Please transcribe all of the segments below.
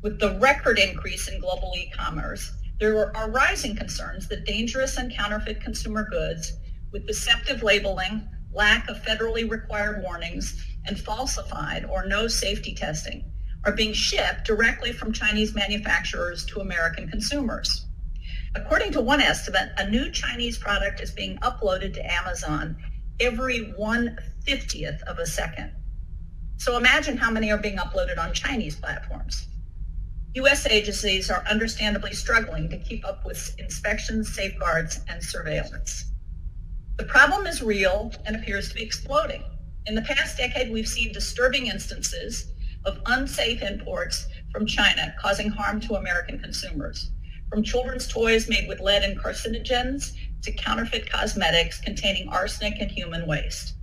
With the record increase in global e-commerce, there are rising concerns that dangerous and counterfeit consumer goods with deceptive labeling, lack of federally required warnings, and falsified or no safety testing are being shipped directly from Chinese manufacturers to American consumers. According to one estimate, a new Chinese product is being uploaded to Amazon every 150th of a second. So imagine how many are being uploaded on Chinese platforms. U.S. agencies are understandably struggling to keep up with inspections, safeguards, and surveillance. The problem is real and appears to be exploding. In the past decade, we've seen disturbing instances of unsafe imports from China causing harm to American consumers, from children's toys made with lead and carcinogens to counterfeit cosmetics containing arsenic and human waste.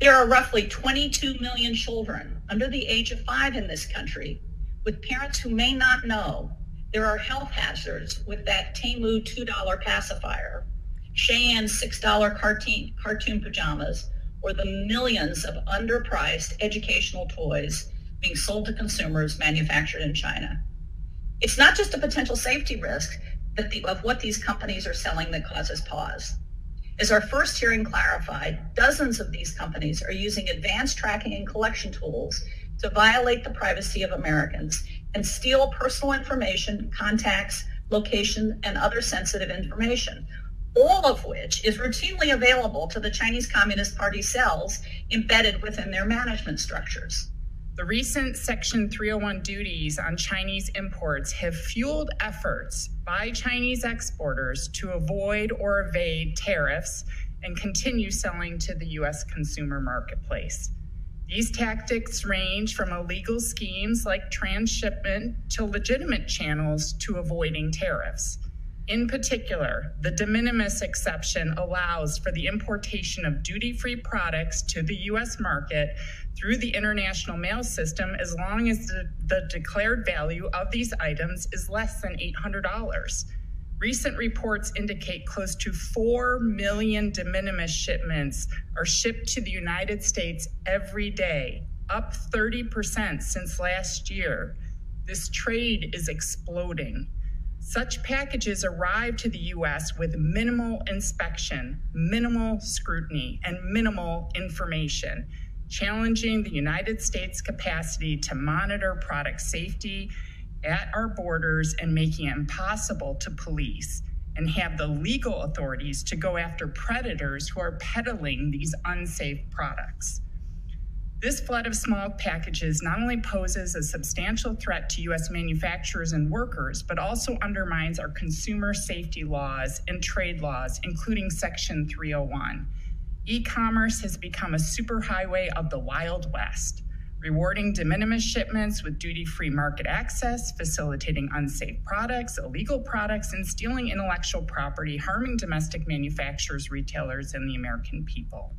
There are roughly 22 million children under the age of five in this country with parents who may not know there are health hazards with that Temu $2 pacifier, Shein's $6 cartoon, cartoon pajamas, or the millions of underpriced educational toys being sold to consumers manufactured in China. It's not just a potential safety risk the, of what these companies are selling that causes pause. As our first hearing clarified, dozens of these companies are using advanced tracking and collection tools to violate the privacy of Americans and steal personal information, contacts, location, and other sensitive information, all of which is routinely available to the Chinese Communist Party cells embedded within their management structures. The recent Section 301 duties on Chinese imports have fueled efforts by Chinese exporters to avoid or evade tariffs and continue selling to the U.S. consumer marketplace. These tactics range from illegal schemes like transshipment to legitimate channels to avoiding tariffs. In particular, the de minimis exception allows for the importation of duty free products to the U.S. market through the international mail system as long as the, the declared value of these items is less than $800. Recent reports indicate close to 4 million de minimis shipments are shipped to the United States every day, up 30% since last year. This trade is exploding. Such packages arrive to the US with minimal inspection, minimal scrutiny, and minimal information, challenging the United States' capacity to monitor product safety at our borders and making it impossible to police and have the legal authorities to go after predators who are peddling these unsafe products. This flood of small packages not only poses a substantial threat to U.S. manufacturers and workers, but also undermines our consumer safety laws and trade laws, including Section 301. E commerce has become a superhighway of the Wild West rewarding de minimis shipments with duty free market access, facilitating unsafe products, illegal products, and stealing intellectual property, harming domestic manufacturers, retailers, and the American people.